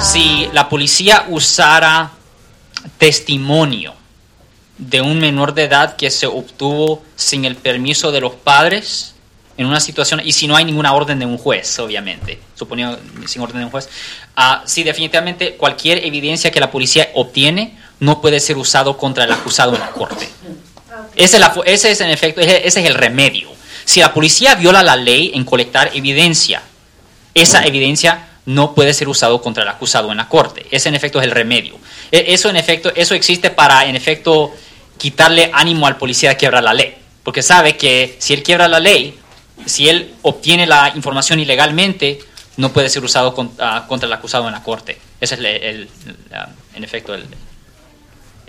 Si la policía usara testimonio de un menor de edad que se obtuvo sin el permiso de los padres en una situación, y si no hay ninguna orden de un juez, obviamente, suponiendo sin orden de un juez, sí, definitivamente cualquier evidencia que la policía obtiene no puede ser usado contra el acusado en la corte. Ese es, en efecto, ese, es el remedio. Si la policía viola la ley en colectar evidencia, esa evidencia no puede ser usado contra el acusado en la corte. Ese en efecto es el remedio. E- Eso en efecto, eso existe para en efecto quitarle ánimo al policía de quebrar la ley, porque sabe que si él quiebra la ley, si él obtiene la información ilegalmente, no puede ser usado ah, contra el acusado en la corte. Ese es el, en efecto el,